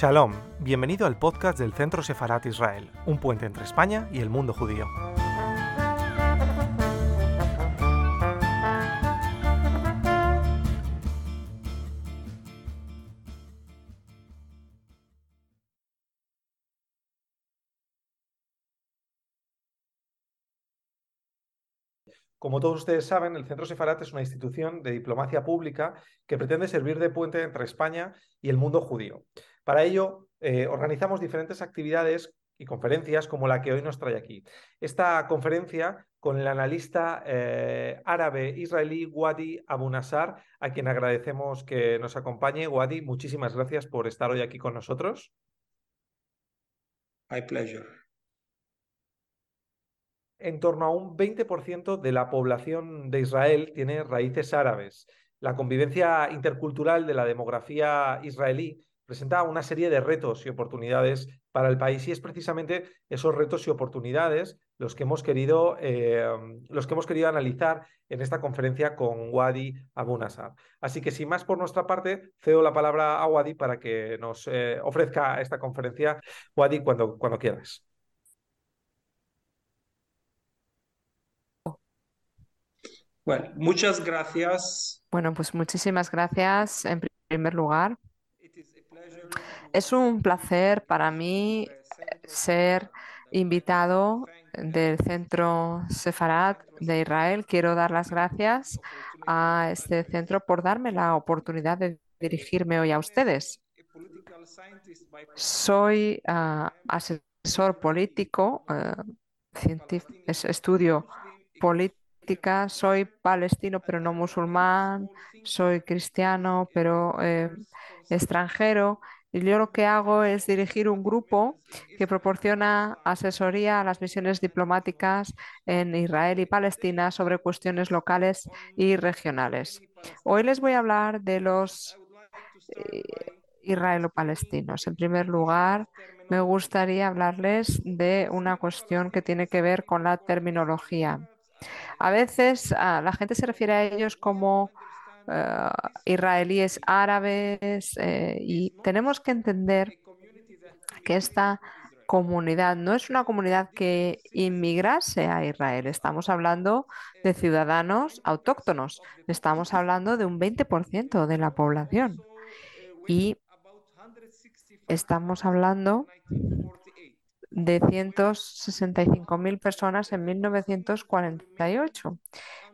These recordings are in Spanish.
Shalom, bienvenido al podcast del Centro Sefarat Israel, un puente entre España y el mundo judío. Como todos ustedes saben, el Centro Sefarat es una institución de diplomacia pública que pretende servir de puente entre España y el mundo judío. Para ello, eh, organizamos diferentes actividades y conferencias como la que hoy nos trae aquí. Esta conferencia con el analista eh, árabe israelí Wadi Abu Nassar, a quien agradecemos que nos acompañe. Wadi, muchísimas gracias por estar hoy aquí con nosotros. My pleasure. En torno a un 20% de la población de Israel tiene raíces árabes. La convivencia intercultural de la demografía israelí presenta una serie de retos y oportunidades para el país y es precisamente esos retos y oportunidades los que hemos querido, eh, los que hemos querido analizar en esta conferencia con Wadi Abu Nassar. Así que sin más por nuestra parte, cedo la palabra a Wadi para que nos eh, ofrezca esta conferencia. Wadi, cuando, cuando quieras. Bueno, muchas gracias. Bueno, pues muchísimas gracias en primer lugar. Es un placer para mí ser invitado del Centro Sefarat de Israel. Quiero dar las gracias a este centro por darme la oportunidad de dirigirme hoy a ustedes. Soy ah, asesor político, uh, estudio político soy palestino pero no musulmán, soy cristiano pero eh, extranjero. Y yo lo que hago es dirigir un grupo que proporciona asesoría a las misiones diplomáticas en Israel y Palestina sobre cuestiones locales y regionales. Hoy les voy a hablar de los eh, israelo-palestinos. En primer lugar, me gustaría hablarles de una cuestión que tiene que ver con la terminología. A veces ah, la gente se refiere a ellos como eh, israelíes árabes eh, y tenemos que entender que esta comunidad no es una comunidad que inmigrase a Israel. Estamos hablando de ciudadanos autóctonos. Estamos hablando de un 20% de la población. Y estamos hablando de 165.000 personas en 1948.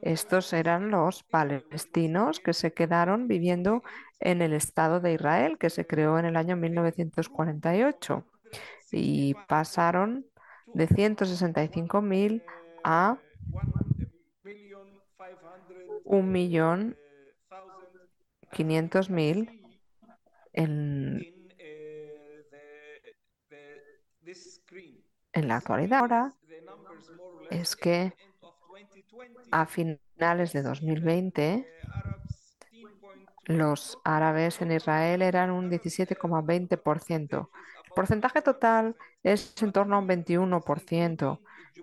Estos eran los palestinos que se quedaron viviendo en el Estado de Israel, que se creó en el año 1948. Y pasaron de 165.000 a un millón en en la actualidad ahora es que a finales de 2020 los árabes en Israel eran un 17,20%. El porcentaje total es en torno a un 21%,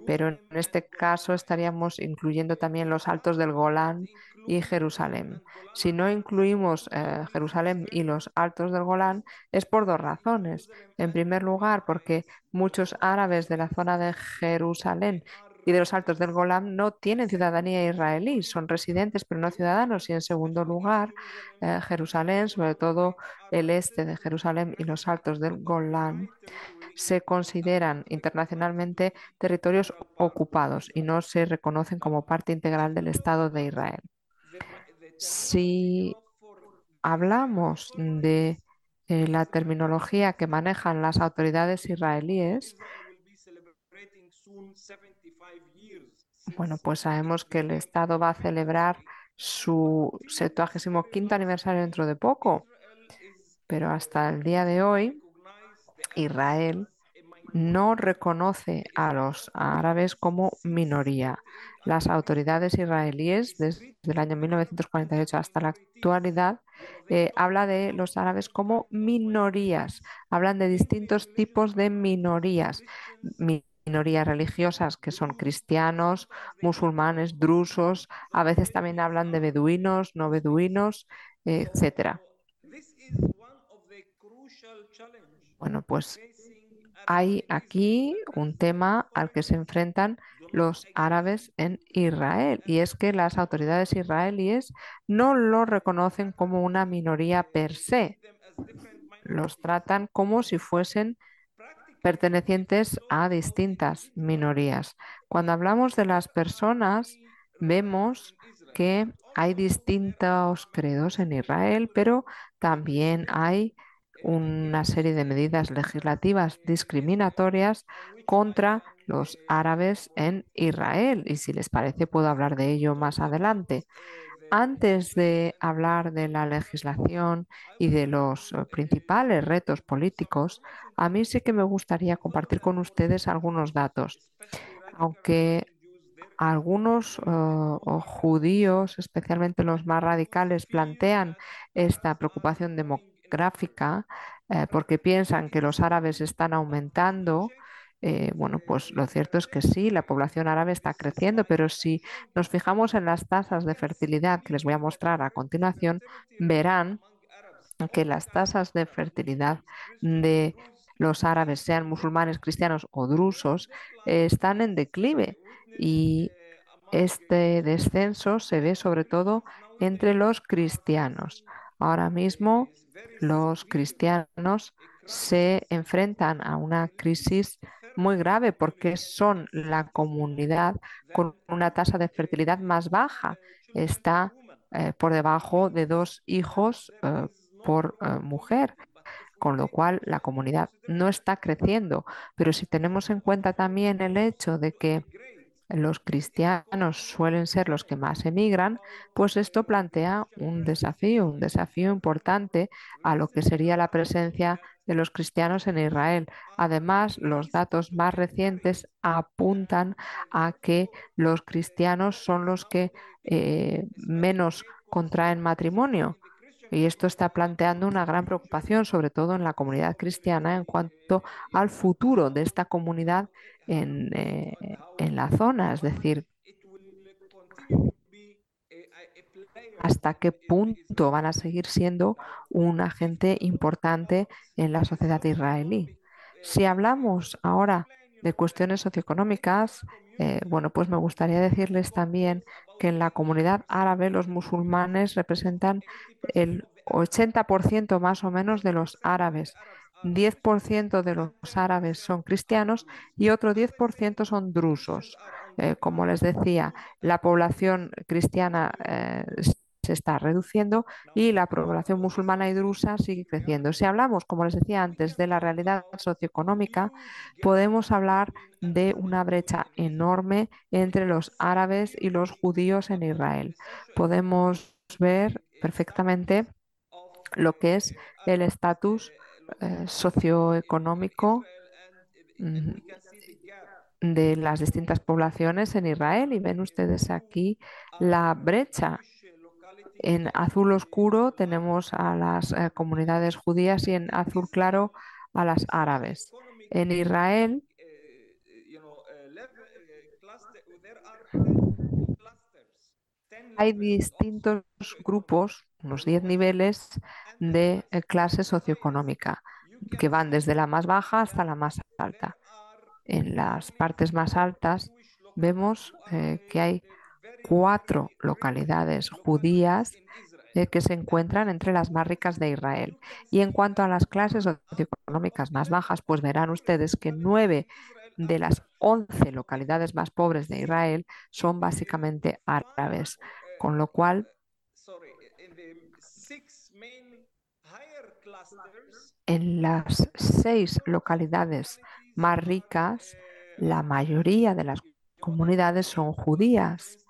pero en este caso estaríamos incluyendo también los altos del Golán y Jerusalén. Si no incluimos eh, Jerusalén y los altos del Golán es por dos razones. En primer lugar, porque muchos árabes de la zona de Jerusalén y de los altos del Golán no tienen ciudadanía israelí, son residentes pero no ciudadanos. Y en segundo lugar, eh, Jerusalén, sobre todo el este de Jerusalén y los altos del Golán, se consideran internacionalmente territorios ocupados y no se reconocen como parte integral del Estado de Israel. Si hablamos de eh, la terminología que manejan las autoridades israelíes, bueno, pues sabemos que el Estado va a celebrar su 75 aniversario dentro de poco, pero hasta el día de hoy Israel no reconoce a los árabes como minoría. Las autoridades israelíes, desde el año 1948 hasta la actualidad, eh, habla de los árabes como minorías. Hablan de distintos tipos de minorías. Minorías religiosas que son cristianos, musulmanes, drusos, a veces también hablan de beduinos, no beduinos, etcétera. Bueno, pues hay aquí un tema al que se enfrentan los árabes en Israel y es que las autoridades israelíes no lo reconocen como una minoría per se, los tratan como si fuesen pertenecientes a distintas minorías. Cuando hablamos de las personas, vemos que hay distintos credos en Israel, pero también hay una serie de medidas legislativas discriminatorias contra los árabes en Israel. Y si les parece, puedo hablar de ello más adelante. Antes de hablar de la legislación y de los eh, principales retos políticos, a mí sí que me gustaría compartir con ustedes algunos datos. Aunque algunos uh, judíos, especialmente los más radicales, plantean esta preocupación demográfica eh, porque piensan que los árabes están aumentando. Eh, bueno, pues lo cierto es que sí, la población árabe está creciendo, pero si nos fijamos en las tasas de fertilidad que les voy a mostrar a continuación, verán que las tasas de fertilidad de los árabes, sean musulmanes, cristianos o drusos, están en declive y este descenso se ve sobre todo entre los cristianos. Ahora mismo los cristianos se enfrentan a una crisis muy grave porque son la comunidad con una tasa de fertilidad más baja. Está eh, por debajo de dos hijos eh, por eh, mujer con lo cual la comunidad no está creciendo. Pero si tenemos en cuenta también el hecho de que los cristianos suelen ser los que más emigran, pues esto plantea un desafío, un desafío importante a lo que sería la presencia de los cristianos en Israel. Además, los datos más recientes apuntan a que los cristianos son los que eh, menos contraen matrimonio. Y esto está planteando una gran preocupación, sobre todo en la comunidad cristiana, en cuanto al futuro de esta comunidad en, eh, en la zona. Es decir, hasta qué punto van a seguir siendo un agente importante en la sociedad israelí. Si hablamos ahora de cuestiones socioeconómicas, eh, bueno, pues me gustaría decirles también que en la comunidad árabe los musulmanes representan el 80% más o menos de los árabes. 10% de los árabes son cristianos y otro 10% son drusos. Eh, como les decía, la población cristiana eh, se está reduciendo y la población musulmana y drusa sigue creciendo. Si hablamos, como les decía antes, de la realidad socioeconómica, podemos hablar de una brecha enorme entre los árabes y los judíos en Israel. Podemos ver perfectamente lo que es el estatus eh, socioeconómico mm, de las distintas poblaciones en Israel y ven ustedes aquí la brecha en azul oscuro tenemos a las eh, comunidades judías y en azul claro a las árabes. En Israel hay distintos grupos, unos 10 niveles de eh, clase socioeconómica, que van desde la más baja hasta la más alta. En las partes más altas vemos eh, que hay cuatro localidades judías eh, que se encuentran entre las más ricas de Israel. Y en cuanto a las clases socioeconómicas más bajas, pues verán ustedes que nueve de las once localidades más pobres de Israel son básicamente árabes, con lo cual en las seis localidades más ricas, la mayoría de las comunidades son judías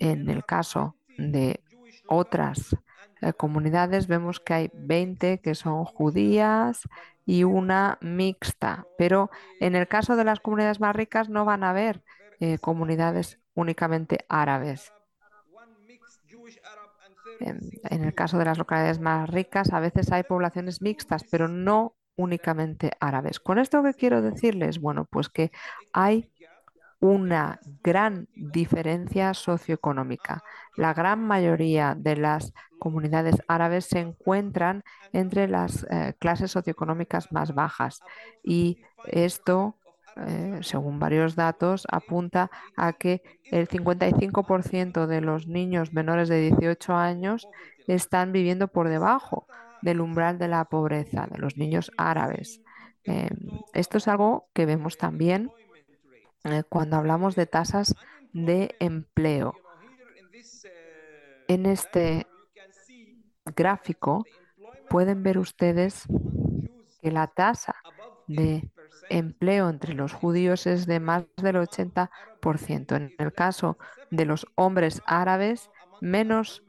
en el caso de otras eh, comunidades vemos que hay 20 que son judías y una mixta, pero en el caso de las comunidades más ricas no van a haber eh, comunidades únicamente árabes. en el caso de las localidades más ricas a veces hay poblaciones mixtas, pero no únicamente árabes. Con esto que quiero decirles, bueno, pues que hay una gran diferencia socioeconómica. La gran mayoría de las comunidades árabes se encuentran entre las eh, clases socioeconómicas más bajas y esto, eh, según varios datos, apunta a que el 55% de los niños menores de 18 años están viviendo por debajo del umbral de la pobreza, de los niños árabes. Em, esto es algo que vemos también eh, cuando hablamos de tasas de empleo. En este gráfico pueden ver ustedes que la tasa de empleo entre los judíos es de más del 80%. En el caso de los hombres árabes, menos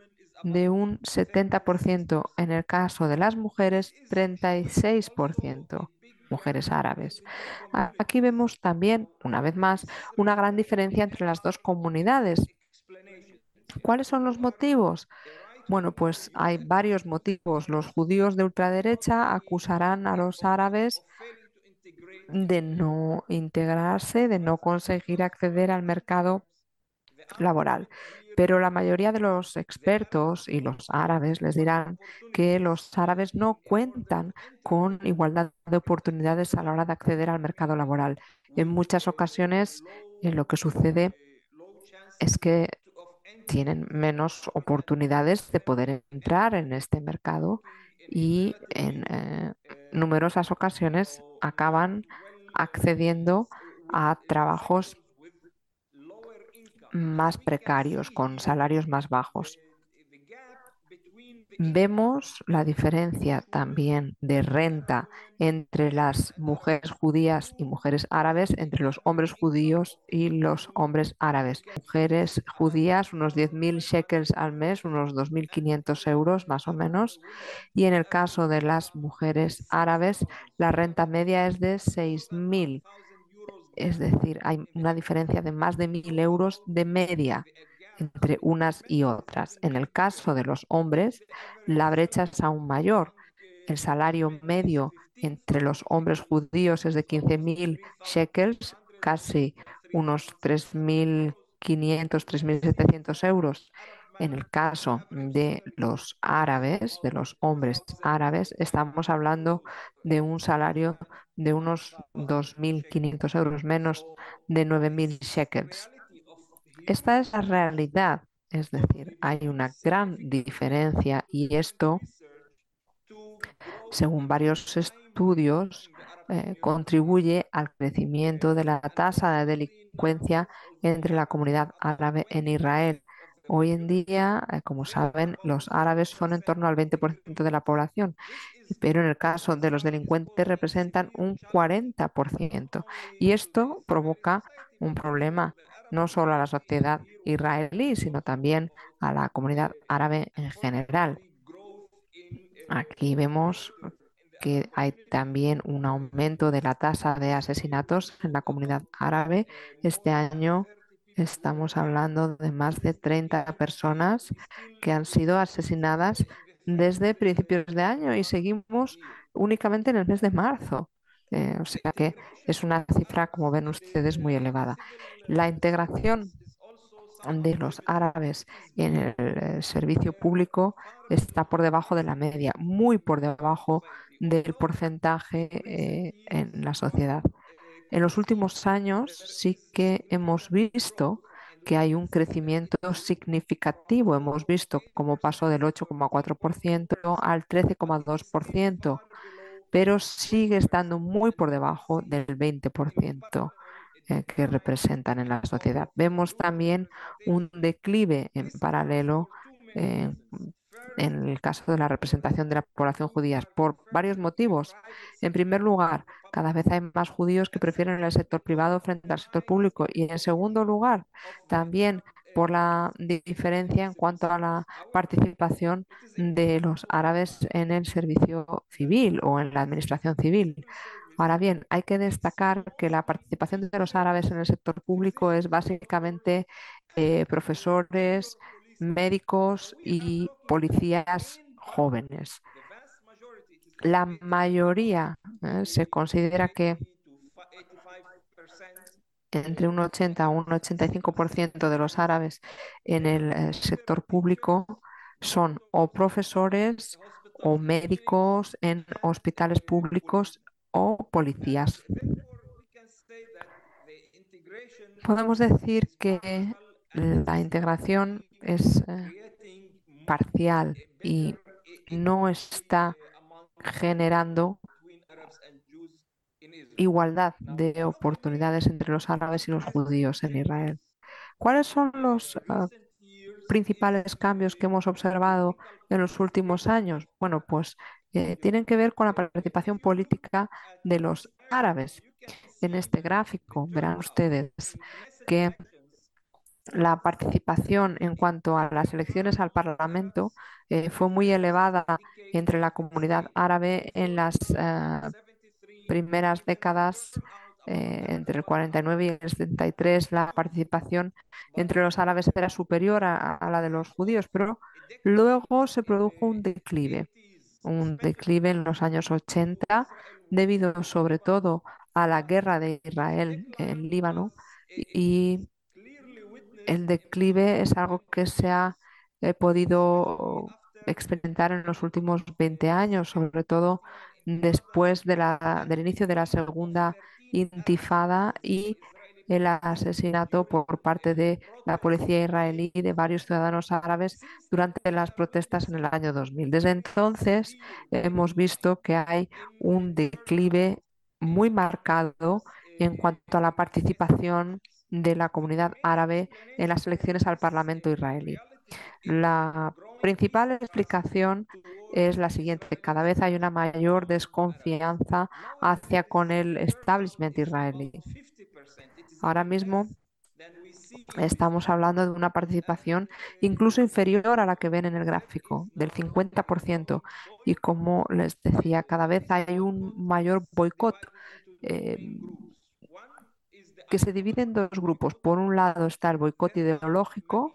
de un 70%. En el caso de las mujeres, 36% mujeres árabes. Aquí vemos también, una vez más, una gran diferencia entre las dos comunidades. ¿Cuáles son los motivos? Bueno, pues hay varios motivos. Los judíos de ultraderecha acusarán a los árabes de no integrarse, de no conseguir acceder al mercado laboral. Pero la mayoría de los expertos y los árabes les dirán que los árabes no cuentan con igualdad de oportunidades a la hora de acceder al mercado laboral. En muchas ocasiones lo que sucede es que tienen menos oportunidades de poder entrar en este mercado y en eh, numerosas ocasiones acaban accediendo a trabajos más precarios, con salarios más bajos. Vemos la diferencia también de renta entre las mujeres judías y mujeres árabes, entre los hombres judíos y los hombres árabes. Mujeres judías, unos 10.000 shekels al mes, unos 2.500 euros más o menos. Y en el caso de las mujeres árabes, la renta media es de 6.000 es decir, hay una diferencia de más de mil euros de media entre unas y otras. En el caso de los hombres, la brecha es aún mayor. El salario medio entre los hombres judíos es de 15.000 shekels, casi unos 3.500, 3.700 euros. En el caso de los árabes, de los hombres árabes, estamos hablando de un salario de unos 2.500 euros, menos de 9.000 shekels. Esta es la realidad, es decir, hay una gran diferencia y esto, según varios estudios, eh, contribuye al crecimiento de la tasa de delincuencia entre la comunidad árabe en Israel. Hoy en día, eh, como saben, los árabes son en torno al 20% de la población pero en el caso de los delincuentes representan un 40%. Y esto provoca un problema no solo a la sociedad israelí, sino también a la comunidad árabe en general. Aquí vemos que hay también un aumento de la tasa de asesinatos en la comunidad árabe. Este año estamos hablando de más de 30 personas que han sido asesinadas desde principios de año y seguimos únicamente en el mes de marzo. Eh, o sea que es una cifra, como ven ustedes, muy elevada. La integración de los árabes en el eh, servicio público está por debajo de la media, muy por debajo del porcentaje eh, en la sociedad. En los últimos años sí que hemos visto que hay un crecimiento significativo. Hemos visto cómo pasó del 8,4% al 13,2%, pero sigue estando muy por debajo del 20% eh, que representan en la sociedad. Vemos también un declive en paralelo eh, en el caso de la representación de la población judía por varios motivos. En primer lugar, cada vez hay más judíos que prefieren el sector privado frente al sector público. Y en segundo lugar, también por la diferencia en cuanto a la participación de los árabes en el servicio civil o en la administración civil. Ahora bien, hay que destacar que la participación de los árabes en el sector público es básicamente eh, profesores, médicos y policías jóvenes. La mayoría eh, se considera que entre un 80 a un 85% de los árabes en el eh, sector público son o profesores o médicos en hospitales públicos o policías. Podemos decir que la integración es eh, parcial y no está generando igualdad de oportunidades entre los árabes y los judíos en Israel. ¿Cuáles son los ah, principales cambios que hemos observado en los últimos años? Bueno, pues eh, tienen que ver con la participación política de los árabes. En este gráfico verán ustedes que la participación en cuanto a las elecciones al Parlamento eh, fue muy elevada entre la comunidad árabe en las eh, primeras décadas, eh, entre el 49 y el 73, la participación entre los árabes era superior a, la de los judíos, pero luego se produjo un declive, un declive en los años 80, debido sobre todo a la guerra de Israel en Líbano y el declive es algo que se ha eh, podido experimentar en los últimos 20 años, sobre todo después del inicio de la segunda intifada y el asesinato por parte de la policía israelí de varios ciudadanos árabes durante las protestas en el año 2000. Desde entonces hemos visto que hay un declive muy marcado en cuanto a la participación de la comunidad árabe en las elecciones al Parlamento israelí. La principal explicación es la siguiente. Cada vez hay una mayor desconfianza hacia con el establishment israelí. Ahora mismo estamos hablando de una participación incluso inferior a la que ven en el gráfico, del 50%. Y como les decía, cada vez hay un mayor boicot. Eh, que se divide en dos grupos. Por un lado está el boicot ideológico.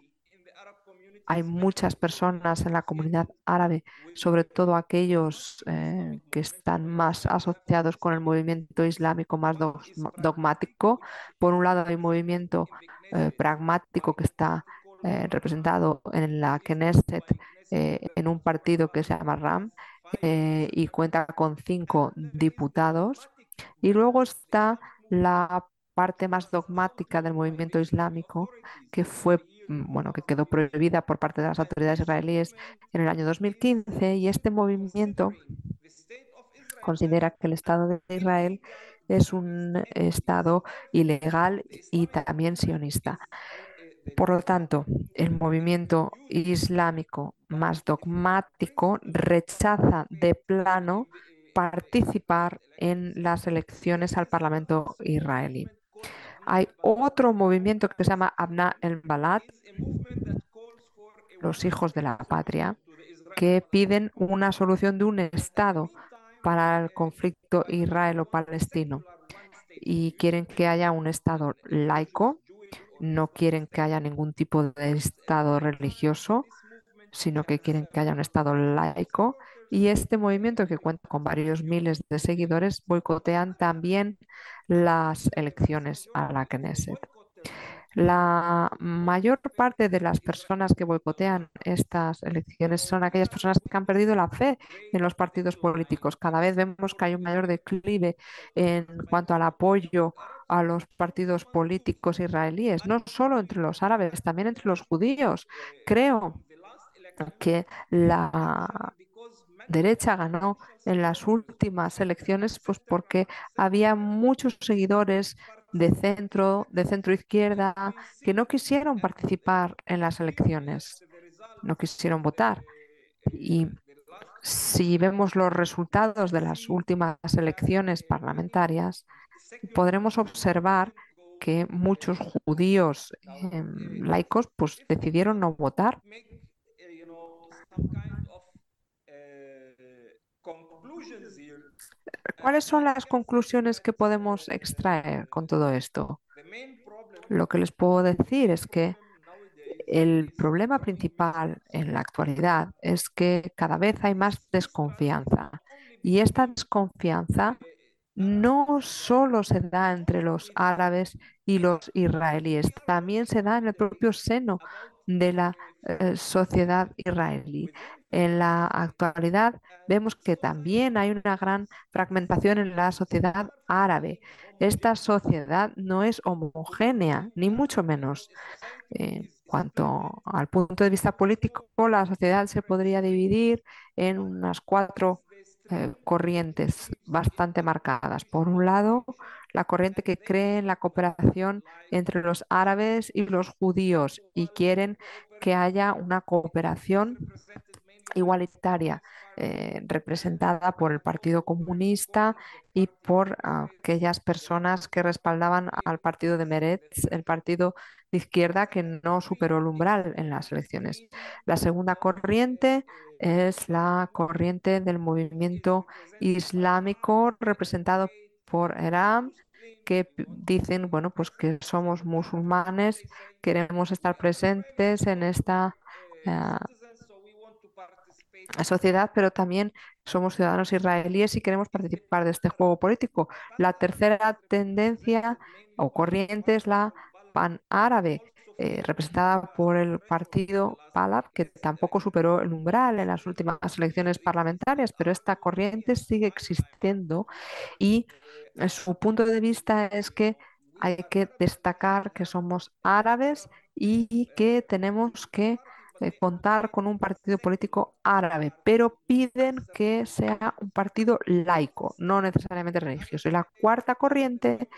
Hay muchas personas en la comunidad árabe, sobre todo aquellos eh, que están más asociados con el movimiento islámico más dogmático. Por un lado hay un movimiento eh, pragmático que está eh, representado en la Knesset en un partido que se llama RAM y cuenta con cinco diputados. Y luego está la parte más dogmática del movimiento islámico que fue mm, bueno, que quedó prohibida por parte de las autoridades israelíes en el año 2015 y este movimiento considera que el Estado de Israel es un Estado ilegal y también sionista. Por lo tanto, el movimiento islámico más dogmático rechaza de plano participar en las elecciones al Parlamento israelí. Hay otro movimiento que se llama Abna el Balad, los hijos de la patria, que piden una solución de un Estado para el conflicto israelo-palestino. Y quieren que haya un Estado laico, no quieren que haya ningún tipo de Estado religioso, sino que quieren que haya un Estado laico y este movimiento, que cuenta con varios miles de seguidores, boicotean también las elecciones a la Knesset. La mayor parte de las personas que boicotean estas elecciones son aquellas personas que han perdido la fe en los partidos políticos. Cada vez vemos que hay un mayor declive en cuanto al apoyo a los partidos políticos israelíes, no solo entre los árabes, también entre los judíos. Creo que la derecha ganó en las últimas elecciones pues porque había muchos seguidores de centro, de centro izquierda, que no quisieron participar en las elecciones, no quisieron votar. Y si vemos los resultados de las últimas elecciones parlamentarias, podremos observar que muchos judíos em, laicos pues decidieron no votar. ¿Cuáles son las conclusiones que podemos extraer con todo esto? Lo que les puedo decir es que el problema principal en la actualidad es que cada vez hay más desconfianza y esta desconfianza no solo se da entre los árabes y los israelíes, también se da en el propio seno de la eh, sociedad israelí. En la actualidad vemos que también hay una gran fragmentación en la sociedad árabe. Esta sociedad no es homogénea, ni mucho menos. En cuanto al punto de vista político, la sociedad se podría dividir en unas cuatro eh, corrientes bastante marcadas. Por un lado, la corriente que cree en la cooperación entre los árabes y los judíos y quieren que haya una cooperación igualitaria eh, representada por el Partido Comunista y por aquellas personas que respaldaban al partido de Meretz, el partido de izquierda que no superó el umbral en las elecciones. La segunda corriente es la corriente del movimiento islámico representado por Irán, que dicen, bueno, pues que somos musulmanes, queremos estar presentes en esta eh, sociedad, pero también somos ciudadanos israelíes y queremos participar de este juego político. La tercera tendencia o corriente es la pan-árabe, eh, representada por el partido PALAB, que tampoco superó el umbral en las últimas elecciones parlamentarias, pero esta corriente sigue existiendo y eh, su punto de vista es que hay que destacar que somos árabes y que tenemos que eh, contar con un partido político árabe, pero piden que sea un partido laico, no necesariamente religioso. Y la cuarta corriente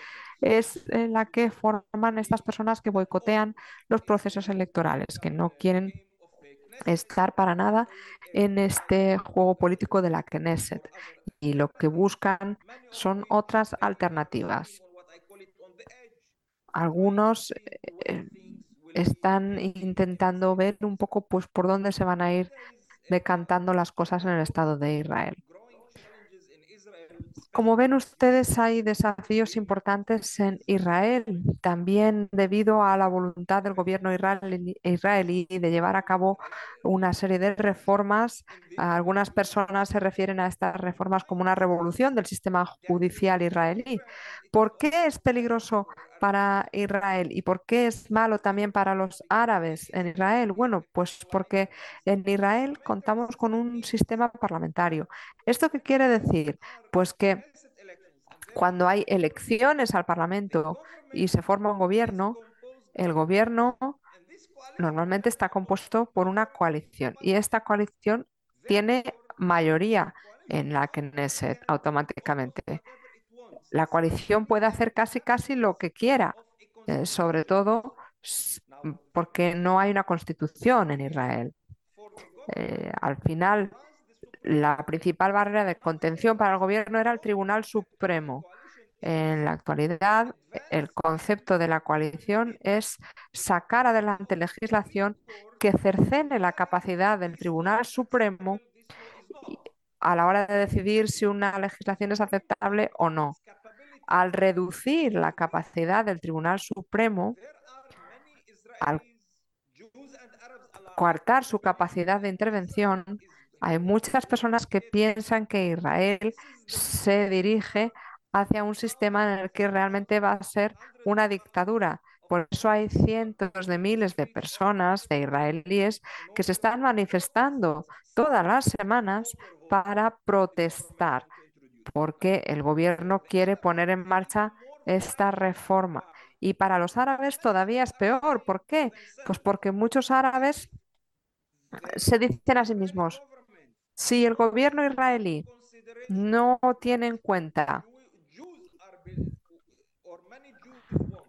es la que forman estas personas que boicotean los procesos electorales, que no quieren estar para nada en este juego político de la Knesset y lo que buscan son otras alternativas. Algunos eh, están intentando ver un poco pues por dónde se van a ir decantando las cosas en el Estado de Israel. Como ven ustedes, hay desafíos importantes en Israel, también debido a la voluntad del gobierno israelí de llevar a cabo una serie de reformas. Algunas personas se refieren a estas reformas como una revolución del sistema judicial israelí. ¿Por qué es peligroso para Israel y por qué es malo también para los árabes en Israel? Bueno, pues porque en Israel contamos con un sistema parlamentario. ¿Esto qué quiere decir? Pues que cuando hay elecciones al Parlamento y se forma un gobierno, el gobierno normalmente está compuesto por una coalición y esta coalición tiene mayoría en la Knesset automáticamente. La coalición puede hacer casi casi lo que quiera, eh, sobre todo porque no hay una constitución en Israel. Eh, al final, la principal barrera de contención para el gobierno era el Tribunal Supremo. En la actualidad, el concepto de la coalición es sacar adelante legislación que cercene la capacidad del Tribunal Supremo a la hora de decidir si una legislación es aceptable o no. Al reducir la capacidad del Tribunal Supremo, al coartar su capacidad de intervención, hay muchas personas que piensan que Israel se dirige hacia un sistema en el que realmente va a ser una dictadura. Por eso hay cientos de miles de personas, de israelíes, que se están manifestando todas las semanas para protestar, porque el gobierno quiere poner en marcha esta reforma. Y para los árabes todavía es peor. ¿Por qué? Pues porque muchos árabes se dicen a sí mismos, si el gobierno israelí no tiene en cuenta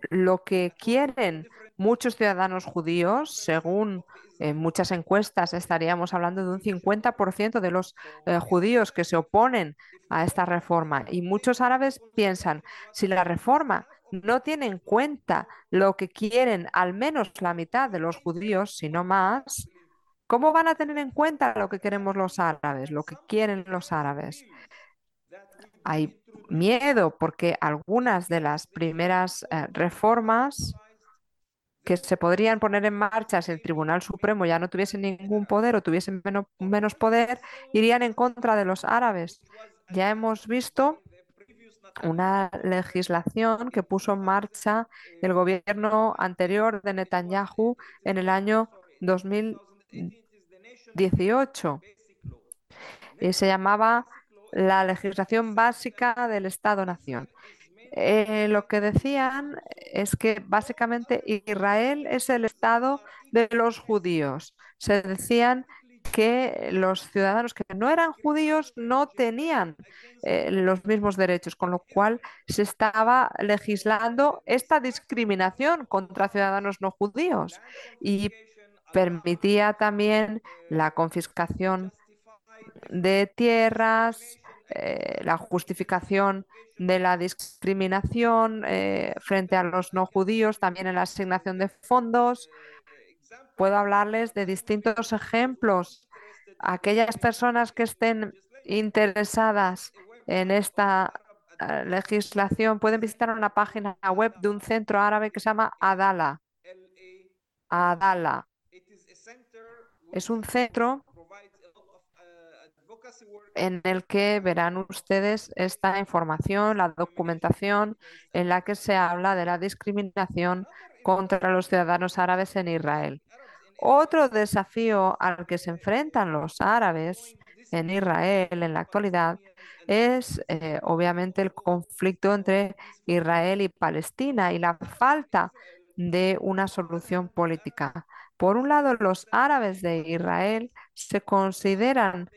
lo que quieren muchos ciudadanos judíos, según en muchas encuestas estaríamos hablando de un 50% de los eh, judíos que se oponen a esta reforma. Y muchos árabes piensan, si la reforma no tiene en cuenta lo que quieren al menos la mitad de los judíos, sino más, ¿Cómo van a tener en cuenta lo que queremos los árabes, lo que quieren los árabes? Hay miedo porque algunas de las primeras eh, reformas que se podrían poner en marcha si el Tribunal Supremo ya no tuviese ningún poder o tuviese menos poder, irían en contra de los árabes. Ya hemos visto una legislación que puso en marcha el gobierno anterior de Netanyahu en el año 2018 y se llamaba la legislación básica del Estado-Nación. Eh, lo que decían es que básicamente Israel es el Estado de los judíos. Se decían que los ciudadanos que no eran judíos no tenían eh, los mismos derechos, con lo cual se estaba legislando esta discriminación contra ciudadanos no judíos y permitía también la confiscación de tierras, eh, la justificación de la discriminación eh, frente a los no judíos, también en la asignación de fondos. Puedo hablarles de distintos ejemplos. Aquellas personas que estén interesadas en esta eh, legislación pueden visitar una página web de un centro árabe que se llama Adala. Adala. Es un centro en el que verán ustedes esta información, la documentación en la que se habla de la discriminación contra los ciudadanos árabes en Israel. Otro desafío al que se enfrentan los árabes en Israel en la actualidad es eh, obviamente el conflicto entre Israel y Palestina y la falta de una solución política. Por un lado, los árabes de Israel se consideran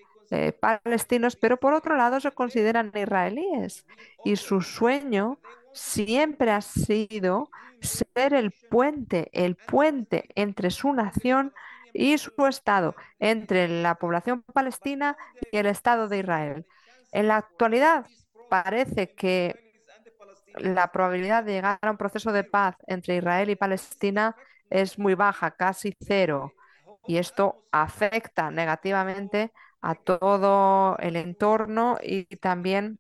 palestinos, pero por otro lado se consideran israelíes y su sueño siempre ha sido ser el puente, el puente entre su nación y su Estado, entre la población palestina y el Estado de Israel. En la actualidad parece que la probabilidad de llegar a un proceso de paz entre Israel y Palestina es muy baja, casi cero, y esto afecta negativamente a todo el entorno y también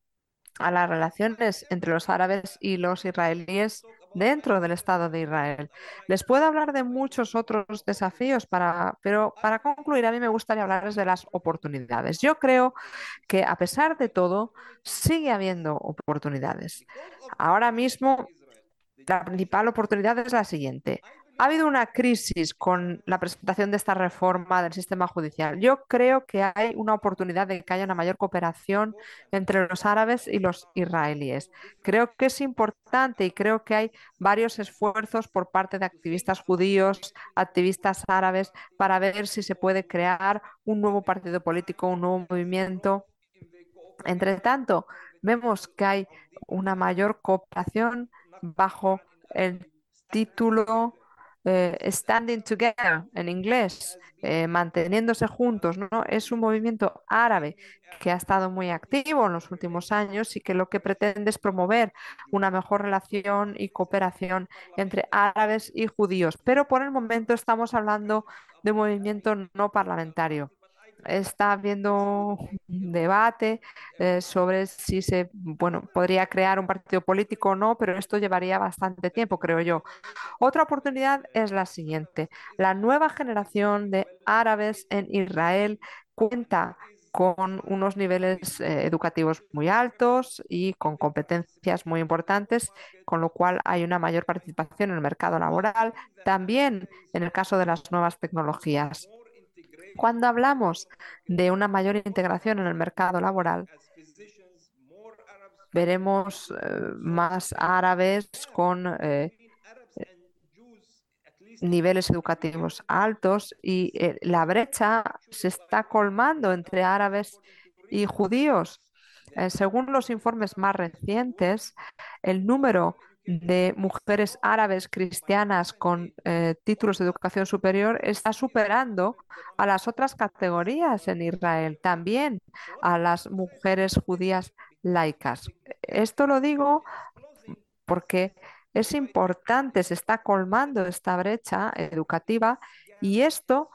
a las relaciones entre los árabes y los israelíes dentro del Estado de Israel. Les puedo hablar de muchos otros desafíos, para, pero para concluir, a mí me gustaría hablarles de las oportunidades. Yo creo que a pesar de todo, sigue habiendo oportunidades. Ahora mismo, la principal oportunidad es la siguiente. Ha habido una crisis con la presentación de esta reforma del sistema judicial. Yo creo que hay una oportunidad de que haya una mayor cooperación entre los árabes y los israelíes. Creo que es importante y creo que hay varios esfuerzos por parte de activistas judíos, activistas árabes, para ver si se puede crear un nuevo partido político, un nuevo movimiento. Entre tanto, vemos que hay una mayor cooperación bajo el título eh, standing together en inglés, eh, manteniéndose juntos, ¿no? Es un movimiento árabe que ha estado muy activo en los últimos años y que lo que pretende es promover una mejor relación y cooperación entre árabes y judíos. Pero por el momento estamos hablando de un movimiento no parlamentario está habiendo un debate eh, sobre si se bueno, podría crear un partido político o no, pero esto llevaría bastante tiempo, creo yo. Otra oportunidad es la siguiente. La nueva generación de árabes en Israel cuenta con unos niveles eh, educativos muy altos y con competencias muy importantes, con lo cual hay una mayor participación en el mercado laboral, también en el caso de las nuevas tecnologías. Cuando hablamos de una mayor integración en el mercado laboral, veremos eh, más árabes con eh, niveles educativos altos y eh, la brecha se está colmando entre árabes y judíos. según los informes más recientes, el número de mujeres árabes cristianas con eh, títulos de educación superior está superando a las otras categorías en Israel, también a las mujeres judías laicas. Esto lo digo porque es importante, se está colmando esta brecha educativa y esto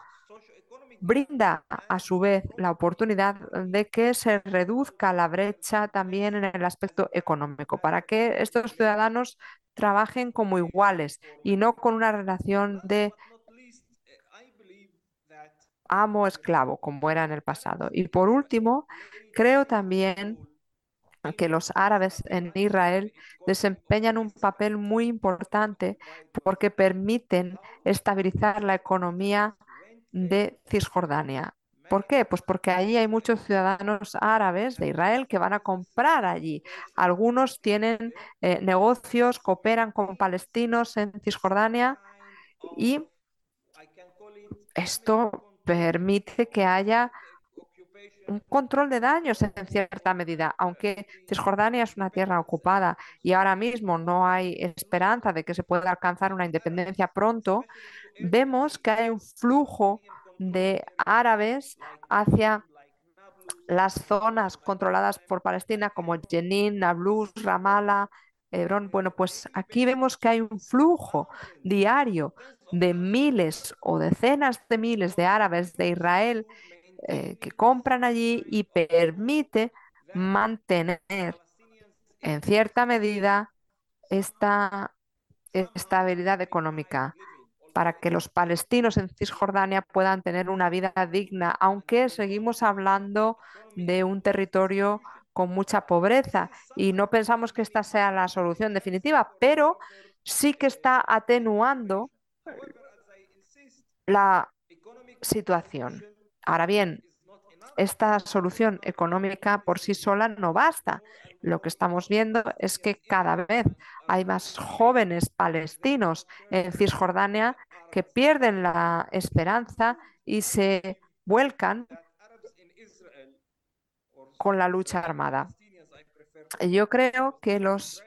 brinda a su vez la oportunidad de que se reduzca la brecha también en el aspecto económico, para que estos ciudadanos trabajen como iguales y no con una relación de amo-esclavo, como era en el pasado. Y por último, creo también que los árabes en Israel desempeñan un papel muy importante porque permiten estabilizar la economía de Cisjordania. ¿Por qué? Pues porque allí hay muchos ciudadanos árabes de Israel que van a comprar allí. Algunos tienen eh, negocios, cooperan con palestinos en Cisjordania y esto permite que haya un control de daños en cierta medida, aunque Cisjordania es una tierra ocupada y ahora mismo no hay esperanza de que se pueda alcanzar una independencia pronto, vemos que hay un flujo de árabes hacia las zonas controladas por Palestina como Jenin, Nablus, Ramallah, Hebrón. Bueno, pues aquí vemos que hay un flujo diario de miles o decenas de miles de árabes de Israel eh, que compran allí y permite mantener en cierta medida esta estabilidad económica para que los palestinos en Cisjordania puedan tener una vida digna, aunque seguimos hablando de un territorio con mucha pobreza y no pensamos que esta sea la solución definitiva, pero sí que está atenuando la situación. Ahora bien, esta solución económica por sí sola no basta. Lo que estamos viendo es que cada vez hay más jóvenes palestinos en Cisjordania que pierden la esperanza y se vuelcan con la lucha armada. Yo creo que los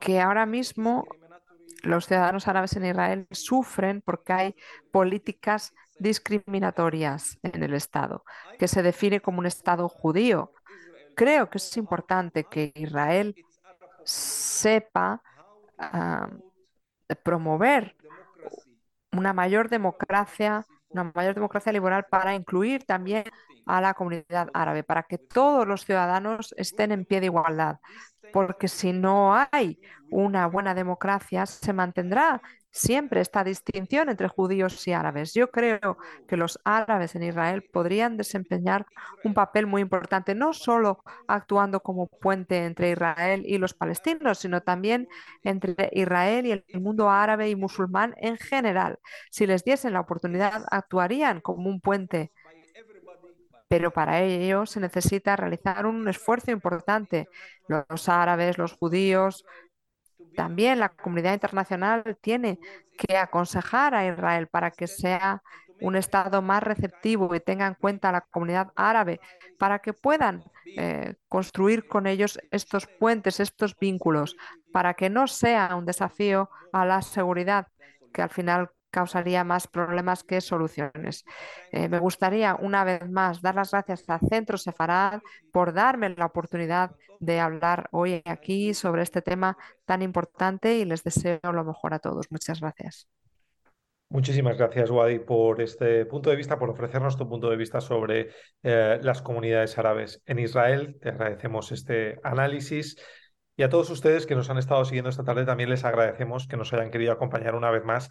que ahora mismo los ciudadanos árabes en Israel sufren porque hay políticas discriminatorias en el Estado, que se define como un Estado judío. Creo que es importante que Israel sepa ah, promover una mayor democracia, una mayor democracia liberal para incluir también a la comunidad árabe, para que todos los ciudadanos estén en pie de igualdad, porque si no hay una buena democracia, se mantendrá siempre esta distinción entre judíos y árabes. Yo creo que los árabes en Israel podrían desempeñar un papel muy importante, no solo actuando como puente entre Israel y los palestinos, sino también entre Israel y el mundo árabe y musulmán en general. Si les diesen la oportunidad, actuarían como un puente pero para ello se necesita realizar un esfuerzo importante. Los árabes, los judíos, también la comunidad internacional tiene que aconsejar a Israel para que sea un Estado más receptivo y tenga en cuenta a la comunidad árabe para que puedan eh, construir con ellos estos puentes, estos vínculos, para que no sea un desafío a la seguridad, que al final causaría más problemas que soluciones. Eh, me gustaría una vez más dar las gracias al Centro Sefarad por darme la oportunidad de hablar hoy aquí sobre este tema tan importante y les deseo lo mejor a todos. Muchas gracias. Muchísimas gracias, Wadi, por este punto de vista, por ofrecernos tu punto de vista sobre eh, las comunidades árabes en Israel. Te agradecemos este análisis. Y a todos ustedes que nos han estado siguiendo esta tarde también les agradecemos que nos hayan querido acompañar una vez más